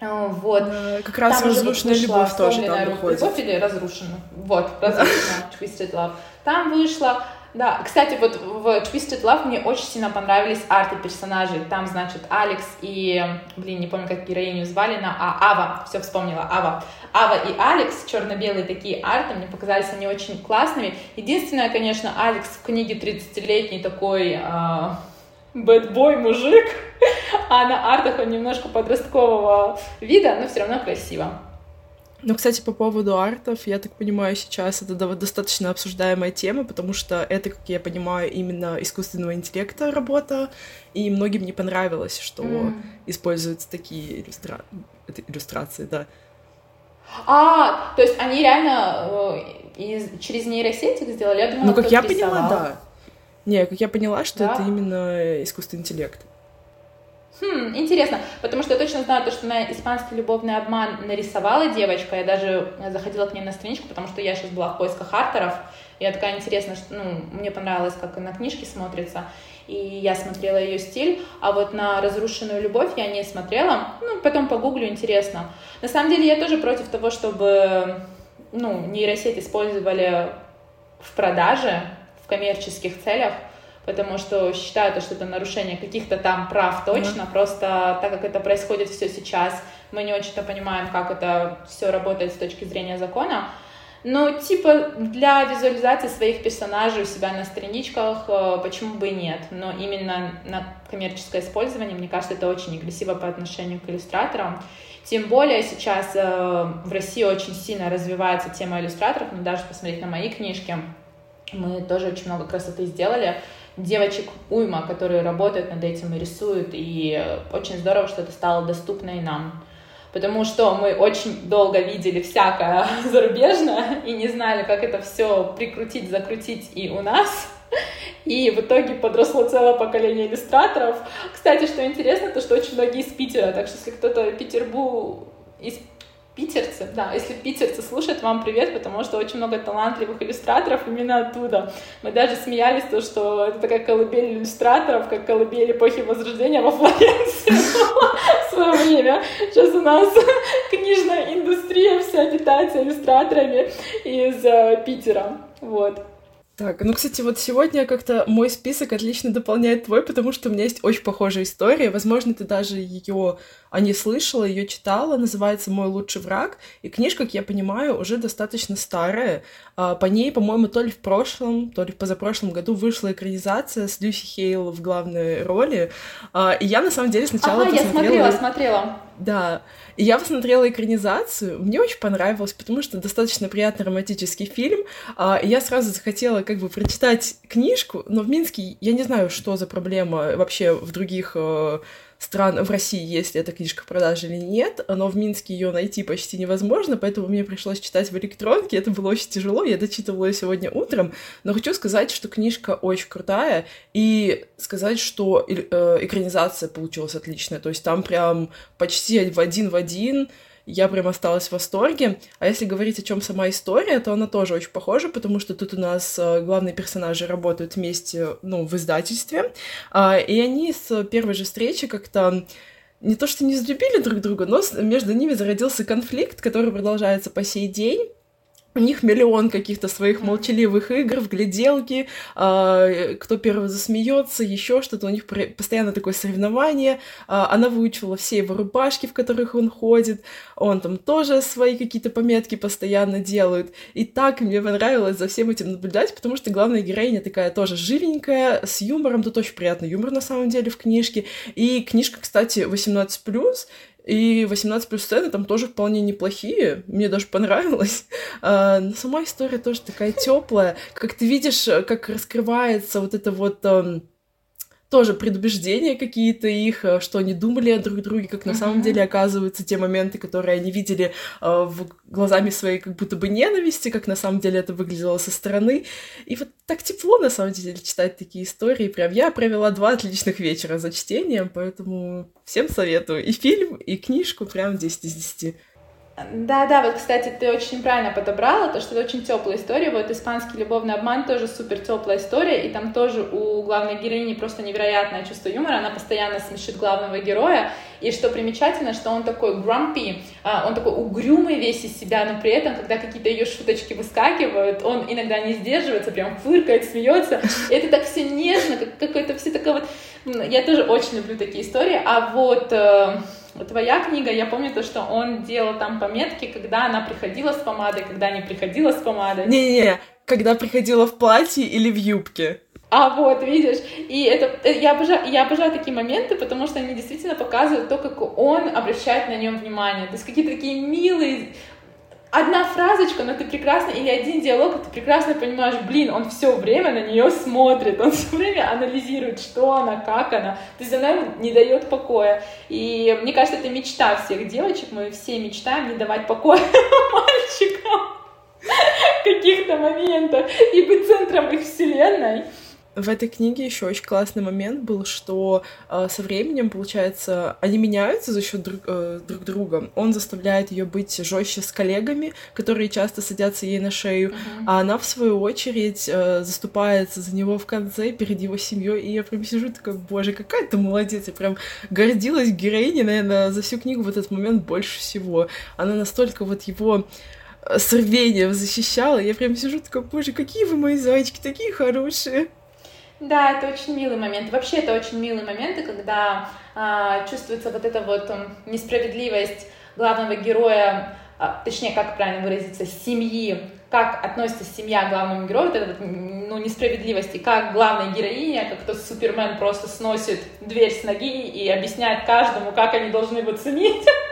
А, вот. Как раз там разрушенная любовь тоже там выходит. Любовь или разрушенная? Вот, разрушенная (laughs) Twisted Love. Там вышла да, кстати, вот в Twisted Love мне очень сильно понравились арты персонажей. Там, значит, Алекс и, блин, не помню, как героиню звали, на а, Ава, все вспомнила, Ава. Ава и Алекс, черно-белые такие арты, мне показались они очень классными. Единственное, конечно, Алекс в книге 30-летний такой э, бэтбой мужик, а на артах он немножко подросткового вида, но все равно красиво. Ну, кстати, по поводу артов, я так понимаю, сейчас это достаточно обсуждаемая тема, потому что это, как я понимаю, именно искусственного интеллекта работа, и многим не понравилось, что mm. используются такие иллюстра... иллюстрации, да. А, то есть они реально э, из... через нейросеть их сделали? Я думала, ну, как я рисовал. поняла, да. Не, как я поняла, что да? это именно искусственный интеллект. Хм, интересно, потому что я точно знаю то, что на испанский любовный обман нарисовала девочка, я даже заходила к ней на страничку, потому что я сейчас была в поисках авторов, я такая интересная, что, ну, мне понравилось, как на книжке смотрится, и я смотрела ее стиль, а вот на разрушенную любовь я не смотрела, ну, потом погуглю, интересно. На самом деле я тоже против того, чтобы, ну, нейросеть использовали в продаже, коммерческих целях, потому что считаю, что это нарушение каких-то там прав точно, mm-hmm. просто так как это происходит все сейчас, мы не очень-то понимаем, как это все работает с точки зрения закона. Но типа для визуализации своих персонажей у себя на страничках э, почему бы и нет. Но именно на коммерческое использование, мне кажется, это очень агрессиво по отношению к иллюстраторам. Тем более сейчас э, в России очень сильно развивается тема иллюстраторов, но даже посмотреть на мои книжки, мы тоже очень много красоты сделали девочек уйма, которые работают над этим и рисуют, и очень здорово, что это стало доступно и нам. Потому что мы очень долго видели всякое (laughs) зарубежное и не знали, как это все прикрутить, закрутить и у нас. И в итоге подросло целое поколение иллюстраторов. Кстати, что интересно, то что очень многие из Питера, так что если кто-то Петербург из питерцы, да, если питерцы слушают, вам привет, потому что очень много талантливых иллюстраторов именно оттуда. Мы даже смеялись, то, что это такая колыбель иллюстраторов, как колыбель эпохи Возрождения во Флоренции (laughs) в свое время. Сейчас у нас (laughs) книжная индустрия вся питается иллюстраторами из э, Питера. Вот. Так, ну, кстати, вот сегодня как-то мой список отлично дополняет твой, потому что у меня есть очень похожая история. Возможно, ты даже ее а не слышала, ее читала. Называется «Мой лучший враг». И книжка, как я понимаю, уже достаточно старая. А, по ней, по-моему, то ли в прошлом, то ли в позапрошлом году вышла экранизация с Люси Хейл в главной роли. А, и я, на самом деле, сначала ага, посмотрела... я смотрела, смотрела. Да, и я посмотрела экранизацию, мне очень понравилось, потому что достаточно приятный романтический фильм. И я сразу захотела как бы прочитать книжку, но в Минске я не знаю, что за проблема вообще в других э, стран в России, если эта книжка в продаже или нет, но в Минске ее найти почти невозможно, поэтому мне пришлось читать в электронке, это было очень тяжело, я дочитывала ее сегодня утром, но хочу сказать, что книжка очень крутая, и сказать, что э, экранизация получилась отличная, то есть там прям почти в один в один я прям осталась в восторге. А если говорить о чем сама история, то она тоже очень похожа, потому что тут у нас э, главные персонажи работают вместе, ну, в издательстве, а, и они с первой же встречи как-то не то что не взлюбили друг друга, но между ними зародился конфликт, который продолжается по сей день. У них миллион каких-то своих молчаливых игр в гляделки, э, кто первый засмеется, еще что-то. У них постоянно такое соревнование. Э, она выучила все его рубашки, в которых он ходит. Он там тоже свои какие-то пометки постоянно делает. И так мне понравилось за всем этим наблюдать, потому что главная героиня такая тоже живенькая, с юмором. Тут очень приятный юмор на самом деле в книжке. И книжка, кстати, 18+, и 18 плюс сцены там тоже вполне неплохие. Мне даже понравилось. (laughs) А, но сама история тоже такая теплая. Как ты видишь, как раскрывается вот это вот тоже предубеждения какие-то их, э, что они думали о друг друге, как на uh-huh. самом деле оказываются те моменты, которые они видели э, в глазами своей как будто бы ненависти, как на самом деле это выглядело со стороны. И вот так тепло на самом деле читать такие истории. Прям я провела два отличных вечера за чтением, поэтому всем советую. И фильм, и книжку прям 10 из 10. Да, да, вот, кстати, ты очень правильно подобрала, то, что это очень теплая история. Вот испанский любовный обман тоже супер теплая история, и там тоже у главной героини просто невероятное чувство юмора. Она постоянно смешит главного героя. И что примечательно, что он такой grumpy, а, он такой угрюмый весь из себя, но при этом, когда какие-то ее шуточки выскакивают, он иногда не сдерживается, прям фыркает, смеется. И это так все нежно, как какой-то все такое вот. Я тоже очень люблю такие истории. А вот э, твоя книга, я помню то, что он делал там пометки, когда она приходила с помадой, когда не приходила с помадой. Не-не-не, когда приходила в платье или в юбке. А вот, видишь, и это, э, я обожаю, я обожаю такие моменты, потому что они действительно показывают то, как он обращает на нем внимание. То есть какие-то такие милые, одна фразочка, но ты прекрасно, или один диалог, и ты прекрасно понимаешь, блин, он все время на нее смотрит, он (laughs) все время анализирует, что она, как она, то есть она не дает покоя. И мне кажется, это мечта всех девочек, мы все мечтаем не давать покоя (laughs) мальчикам в каких-то моментах и быть центром их вселенной в этой книге еще очень классный момент был, что э, со временем, получается, они меняются за счет друг, э, друг друга. Он заставляет ее быть жестче с коллегами, которые часто садятся ей на шею, uh-huh. а она, в свою очередь, э, заступается за него в конце перед его семьей. И я прям сижу такая, боже, какая ты молодец. Я прям гордилась героиней, наверное, за всю книгу в этот момент больше всего. Она настолько вот его э, с рвением защищала. Я прям сижу такая, боже, какие вы мои зайчики, такие хорошие. Да, это очень милый момент. Вообще это очень милые моменты, когда а, чувствуется вот эта вот несправедливость главного героя, а, точнее, как правильно выразиться, семьи, как относится семья к главному герою, вот эта вот, ну, несправедливость, и как главная героиня, как то Супермен просто сносит дверь с ноги и объясняет каждому, как они должны его ценить. (laughs)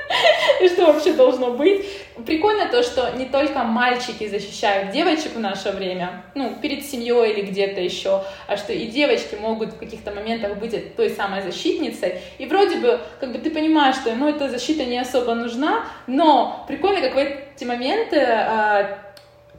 и (laughs) что вообще должно быть. Прикольно то, что не только мальчики защищают девочек в наше время, ну, перед семьей или где-то еще, а что и девочки могут в каких-то моментах быть той самой защитницей. И вроде бы, как бы ты понимаешь, что, ну, эта защита не особо нужна, но прикольно, как в эти моменты э,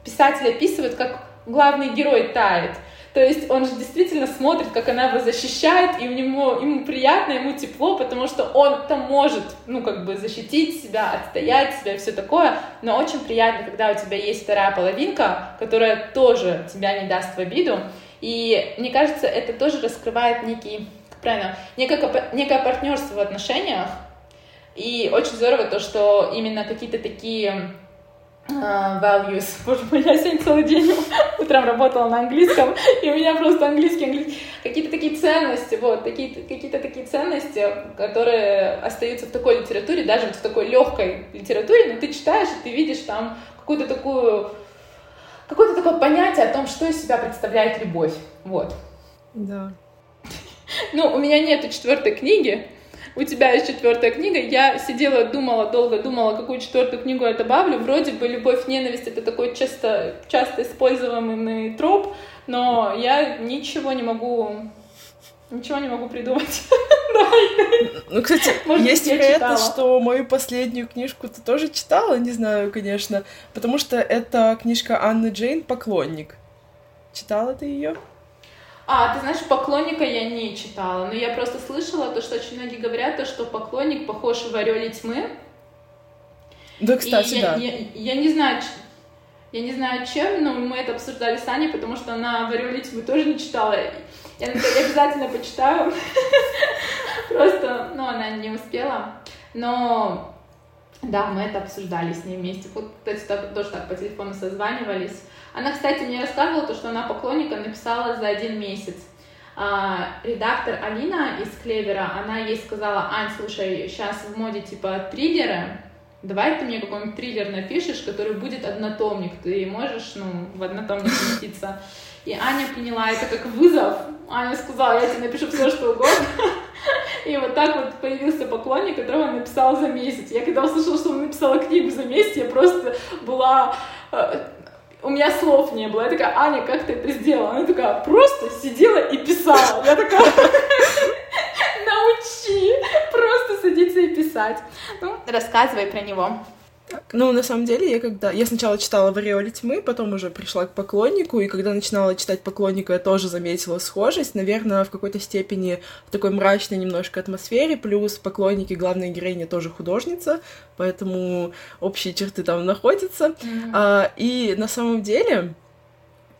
писатель описывает, как главный герой тает. То есть он же действительно смотрит, как она его защищает, и у него, ему приятно, ему тепло, потому что он там может, ну, как бы защитить себя, отстоять себя и все такое, но очень приятно, когда у тебя есть вторая половинка, которая тоже тебя не даст в обиду, и мне кажется, это тоже раскрывает некий, правильно, некое, некое партнерство в отношениях, и очень здорово то, что именно какие-то такие values. Боже мой, я сегодня целый день (laughs) утром работала на английском, и у меня просто английский, английский. Какие-то такие ценности, вот, такие, какие-то такие ценности, которые остаются в такой литературе, даже вот в такой легкой литературе, но ты читаешь, и ты видишь там какую-то такую какое-то такое понятие о том, что из себя представляет любовь. Вот. Да. (laughs) Ну, у меня нету четвертой книги, у тебя есть четвертая книга. Я сидела, думала, долго думала, какую четвертую книгу я добавлю. Вроде бы любовь, ненависть это такой часто, часто используемый троп, но я ничего не могу Ничего не могу придумать. (laughs) Ну, кстати, (laughs) Может, есть вероятность, что мою последнюю книжку ты тоже читала, не знаю, конечно, потому что это книжка Анны Джейн «Поклонник». Читала ты ее? А, ты знаешь, поклонника я не читала, но я просто слышала то, что очень многие говорят, то, что поклонник похож в Ореле тьмы. Да, кстати, и да. Я, я, я не знаю, я не знаю чем, но мы это обсуждали с Аней, потому что она в Ореле тьмы тоже не читала. Я, я обязательно почитаю. (laughs) Просто, ну, она не успела. Но да, мы это обсуждали с ней вместе. Вот, кстати, тоже так по телефону созванивались. Она, кстати, мне рассказывала то, что она поклонникам написала за один месяц. А, редактор Алина из Клевера, она ей сказала, Ань, слушай, сейчас в моде типа триллеры, давай ты мне какой-нибудь триллер напишешь, который будет однотомник, ты можешь, ну, в однотомник поместиться. И Аня приняла это как вызов. Аня сказала, я тебе напишу все, что угодно. И вот так вот появился поклонник, которого он написал за месяц. Я когда услышала, что он написала книгу за месяц, я просто была... У меня слов не было. Я такая, Аня, как ты это сделала? Она такая, просто сидела и писала. Я такая, научи просто садиться и писать. Ну, рассказывай про него. Ну, на самом деле, я когда... Я сначала читала в «Ореоле тьмы», потом уже пришла к «Поклоннику», и когда начинала читать «Поклонника», я тоже заметила схожесть, наверное, в какой-то степени в такой мрачной немножко атмосфере, плюс «Поклонники» главная героиня тоже художница, поэтому общие черты там находятся. Mm-hmm. А, и на самом деле,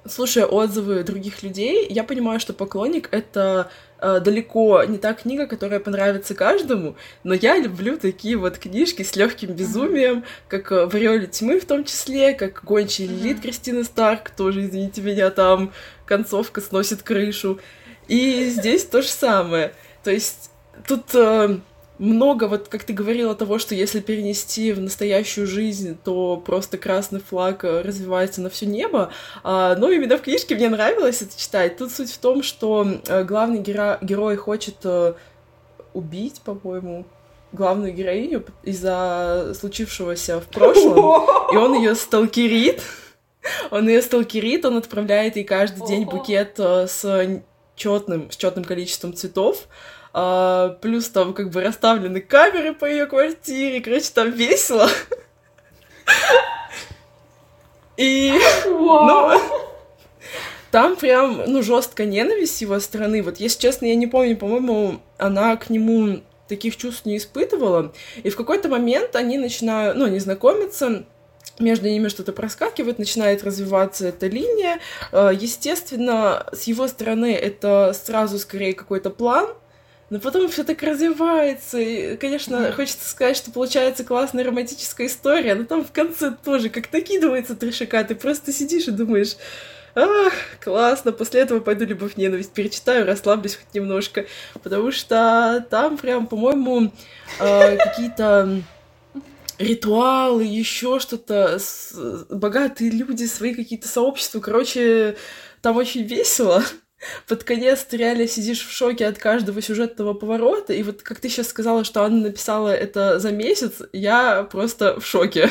слушая отзывы других людей, я понимаю, что «Поклонник» — это э, далеко не та книга, которая понравится каждому, но я люблю такие вот книжки с легким безумием, как э, «В ореоле тьмы» в том числе, как «Гончий Лилит» Кристины Старк, тоже, извините меня, там концовка сносит крышу. И здесь то же самое. То есть тут... Э, много, вот как ты говорила, того, что если перенести в настоящую жизнь, то просто красный флаг э, развивается на все небо. А, но именно в книжке мне нравилось это читать. Тут суть в том, что э, главный геро- герой хочет э, убить, по-моему, главную героиню из-за случившегося в прошлом, (laughs) и он ее сталкерит. Он ее сталкерит, он отправляет ей каждый день букет с четным, с четным количеством цветов, а, плюс там как бы расставлены камеры по ее квартире, короче, там весело. И, ну, там прям, ну, жесткая ненависть с его стороны. Вот, если честно, я не помню, по-моему, она к нему таких чувств не испытывала. И в какой-то момент они начинают, ну, они знакомятся, между ними что-то проскакивает, начинает развиваться эта линия. А, естественно, с его стороны это сразу скорее какой-то план, но потом все так развивается. И, конечно, mm-hmm. хочется сказать, что получается классная романтическая история, но там в конце тоже как накидывается трешака. Ты просто сидишь и думаешь, ах, классно, после этого пойду любовь-ненависть перечитаю, расслаблюсь хоть немножко. Потому что там прям, по-моему, э, какие-то ритуалы, еще что-то, богатые люди, свои какие-то сообщества. Короче, там очень весело под конец ты реально сидишь в шоке от каждого сюжетного поворота, и вот как ты сейчас сказала, что Анна написала это за месяц, я просто в шоке.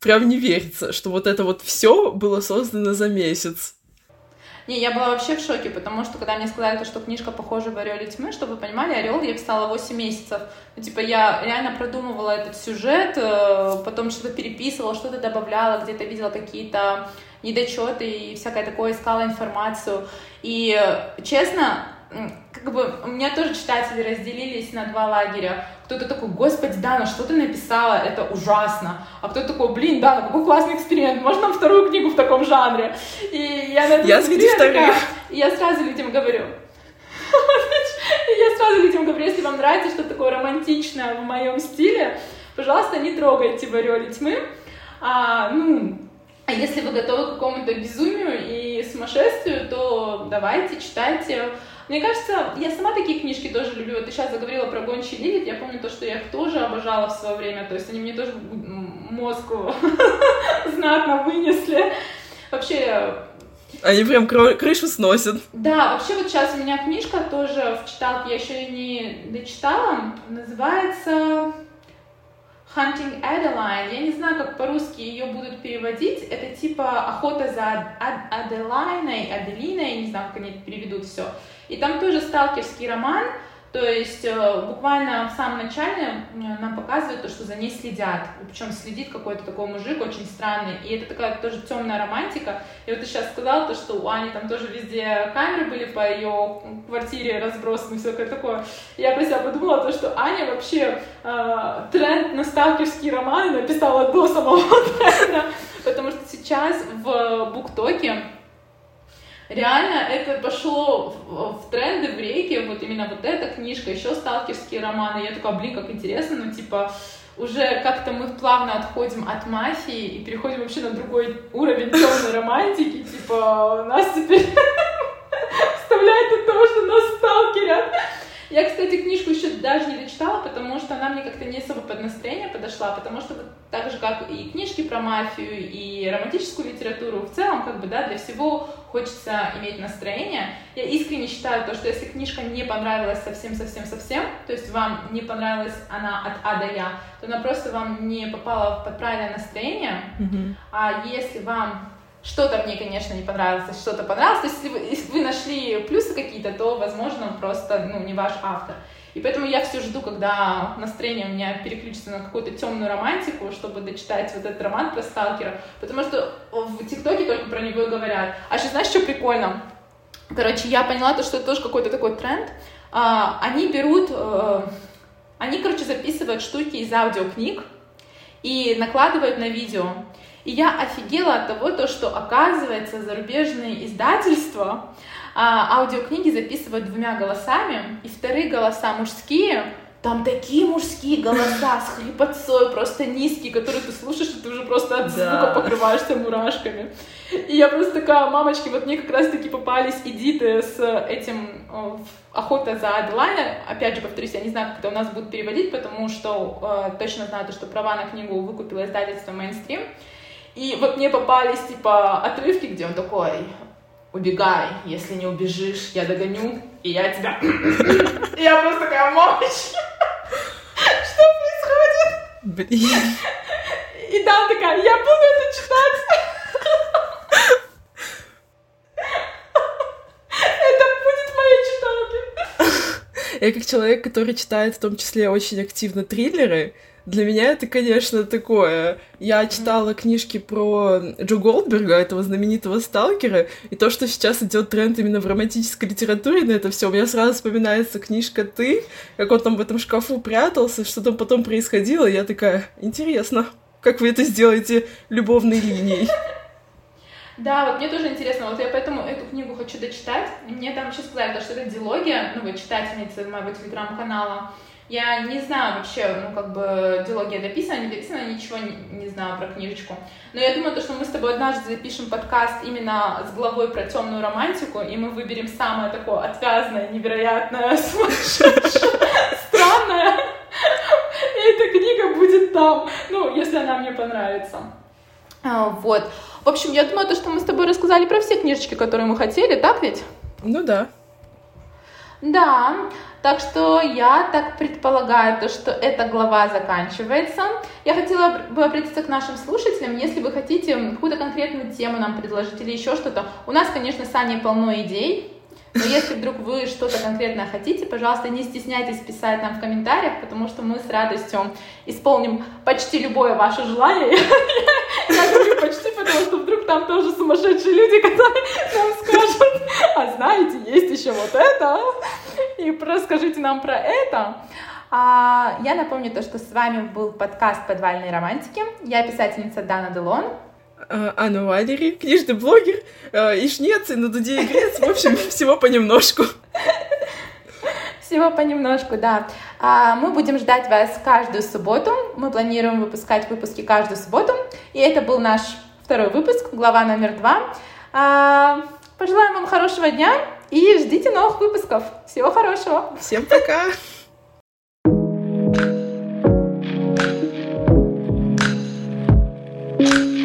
Прям не верится, что вот это вот все было создано за месяц. Не, я была вообще в шоке, потому что когда мне сказали, то, что книжка похожа в «Ореле тьмы», чтобы вы понимали, «Орел» я писала 8 месяцев. Ну, типа, я реально продумывала этот сюжет, э, потом что-то переписывала, что-то добавляла, где-то видела какие-то недочеты и всякое такое, искала информацию. И, честно, как бы у меня тоже читатели разделились на два лагеря. Кто-то такой, господи, Дана, что ты написала, это ужасно. А кто-то такой, блин, Дана, какой классный эксперимент, можно нам вторую книгу в таком жанре? И я на Я смотрю, такая, я сразу людям говорю, (laughs) я сразу людям говорю, если вам нравится что-то такое романтичное в моем стиле, пожалуйста, не трогайте в «Ореле тьмы». А, ну, а если вы готовы к какому-то безумию и сумасшествию, то давайте, читайте. Мне кажется, я сама такие книжки тоже люблю. Вот ты сейчас заговорила про гончий лилит. Я помню то, что я их тоже обожала в свое время. То есть они мне тоже мозг (laughs) знатно вынесли. Вообще, они прям крышу сносят. Да, вообще вот сейчас у меня книжка тоже в читалке, я еще не дочитала, называется Hunting Adeline, я не знаю, как по-русски ее будут переводить, это типа охота за Аделайной, Аделиной, не знаю, как они переведут все. И там тоже сталкерский роман, то есть э, буквально в самом начале э, нам показывают то, что за ней следят. Причем следит какой-то такой мужик очень странный. И это такая тоже темная романтика. И вот ты сейчас сказала то, что у Ани там тоже везде камеры были по ее квартире разбросаны, все такое. Я про себя подумала, то, что Аня вообще э, тренд на сталкерские романы написала до самого (laughs) тренда. Потому что сейчас в Буктоке реально это пошло в, в тренды в рейке, вот именно вот эта книжка, еще сталкерские романы. Я такая, блин, как интересно, ну типа уже как-то мы плавно отходим от мафии и переходим вообще на другой уровень темной романтики. Типа у нас теперь (laughs) вставляет это то, что нас сталкерят. Я, кстати, книжку еще даже не дочитала, потому что она мне как-то не особо под настроение подошла, потому что так же, как и книжки про мафию, и романтическую литературу, в целом, как бы, да, для всего хочется иметь настроение. Я искренне считаю то, что если книжка не понравилась совсем-совсем-совсем, то есть вам не понравилась она от А до Я, то она просто вам не попала под правильное настроение. Mm-hmm. А если вам что-то мне, конечно, не понравилось, что-то понравилось. То есть, если вы, если вы нашли плюсы какие-то, то, возможно, просто, ну, не ваш автор. И поэтому я все жду, когда настроение у меня переключится на какую-то темную романтику, чтобы дочитать вот этот роман про сталкера. Потому что в ТикТоке только про него и говорят. А сейчас знаешь, что прикольно? Короче, я поняла то, что это тоже какой-то такой тренд. А, они берут, а, они, короче, записывают штуки из аудиокниг и накладывают на видео. И я офигела от того, то, что, оказывается, зарубежные издательства а, аудиокниги записывают двумя голосами, и вторые голоса мужские, там такие мужские голоса с хрипотцой, просто низкие, которые ты слушаешь, и ты уже просто от звука да. покрываешься мурашками. И я просто такая, мамочки, вот мне как раз-таки попались эдиты с этим «Охота за Аделайна». Опять же, повторюсь, я не знаю, как это у нас будут переводить, потому что э, точно знаю, то, что права на книгу выкупило издательство «Мейнстрим». И вот мне попались, типа, отрывки, где он такой, убегай, если не убежишь, я догоню, и я тебя... (clears throat) Я просто такая, мамочка, (laughs) что происходит? Блин. И да, такая, я буду это читать. (laughs) Это будет моей читалке. (laughs) Я как человек, который читает в том числе очень активно триллеры, для меня это, конечно, такое. Я читала книжки про Джо Голдберга, этого знаменитого сталкера, и то, что сейчас идет тренд именно в романтической литературе на это все, у меня сразу вспоминается книжка «Ты», как он там в этом шкафу прятался, что там потом происходило, я такая, интересно, как вы это сделаете любовной линией. Да, вот мне тоже интересно, вот я поэтому эту книгу хочу дочитать. Мне там еще сказали, что это дилогия, ну, вы читательница моего телеграм-канала, я не знаю вообще, ну, как бы, диалогия дописана, не дописана, ничего не, не знаю про книжечку. Но я думаю, то, что мы с тобой однажды запишем подкаст именно с главой про темную романтику, и мы выберем самое такое отвязное, невероятное, (laughs) странное. И эта книга будет там, ну, если она мне понравится. А, вот. В общем, я думаю, то, что мы с тобой рассказали про все книжечки, которые мы хотели, так ведь? Ну да. Да. Так что я так предполагаю, то, что эта глава заканчивается. Я хотела бы обратиться к нашим слушателям, если вы хотите какую-то конкретную тему нам предложить или еще что-то. У нас, конечно, с Аней полно идей, но если вдруг вы что-то конкретное хотите, пожалуйста, не стесняйтесь писать нам в комментариях, потому что мы с радостью исполним почти любое ваше желание. (laughs) Я говорю почти, потому что вдруг там тоже сумасшедшие люди, которые нам скажут, а знаете, есть еще вот это, и расскажите нам про это. А, я напомню то, что с вами был подкаст «Подвальные романтики». Я писательница Дана Делон. А, Анна Валери, книжный блогер, э, и шнец, и на дуде и грец, в общем, (laughs) всего понемножку. Всего понемножку, да. А, мы будем ждать вас каждую субботу. Мы планируем выпускать выпуски каждую субботу. И это был наш второй выпуск, глава номер два. А, пожелаем вам хорошего дня и ждите новых выпусков. Всего хорошего. Всем пока.